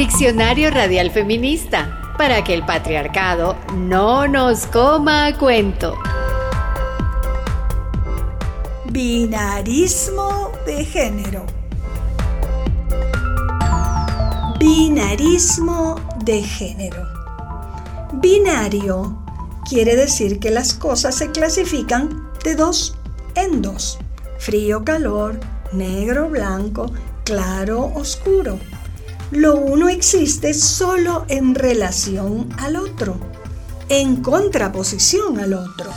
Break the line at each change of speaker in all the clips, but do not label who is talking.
Diccionario Radial Feminista, para que el patriarcado no nos coma a cuento.
Binarismo de género. Binarismo de género. Binario quiere decir que las cosas se clasifican de dos en dos. Frío, calor, negro, blanco, claro, oscuro. Lo uno existe solo en relación al otro, en contraposición al otro.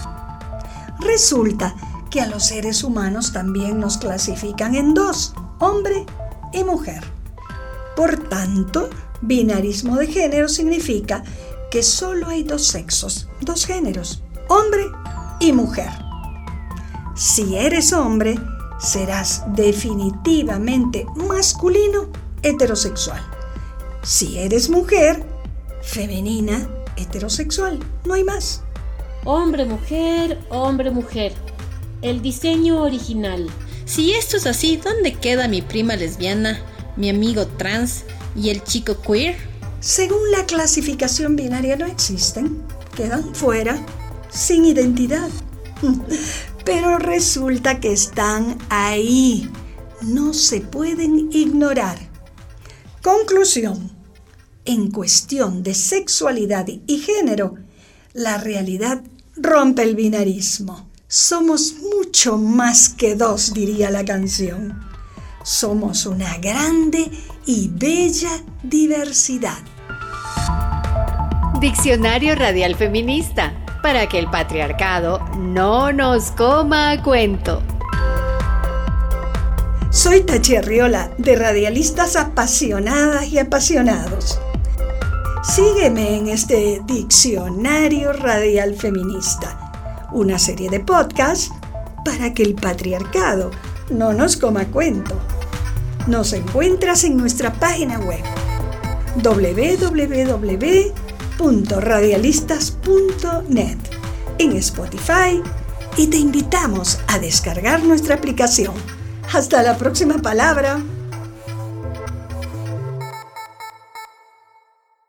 Resulta que a los seres humanos también nos clasifican en dos, hombre y mujer. Por tanto, binarismo de género significa que solo hay dos sexos, dos géneros, hombre y mujer. Si eres hombre, serás definitivamente masculino heterosexual. Si eres mujer, femenina heterosexual. No hay más.
Hombre, mujer, hombre, mujer. El diseño original. Si esto es así, ¿dónde queda mi prima lesbiana, mi amigo trans y el chico queer?
Según la clasificación binaria no existen, quedan fuera, sin identidad. Pero resulta que están ahí, no se pueden ignorar. Conclusión. En cuestión de sexualidad y género, la realidad rompe el binarismo. Somos mucho más que dos, diría la canción. Somos una grande y bella diversidad.
Diccionario Radial Feminista, para que el patriarcado no nos coma a cuento.
Soy Tachi Arriola, de Radialistas Apasionadas y Apasionados. Sígueme en este Diccionario Radial Feminista, una serie de podcasts para que el patriarcado no nos coma cuento. Nos encuentras en nuestra página web www.radialistas.net, en Spotify y te invitamos a descargar nuestra aplicación hasta la próxima palabra.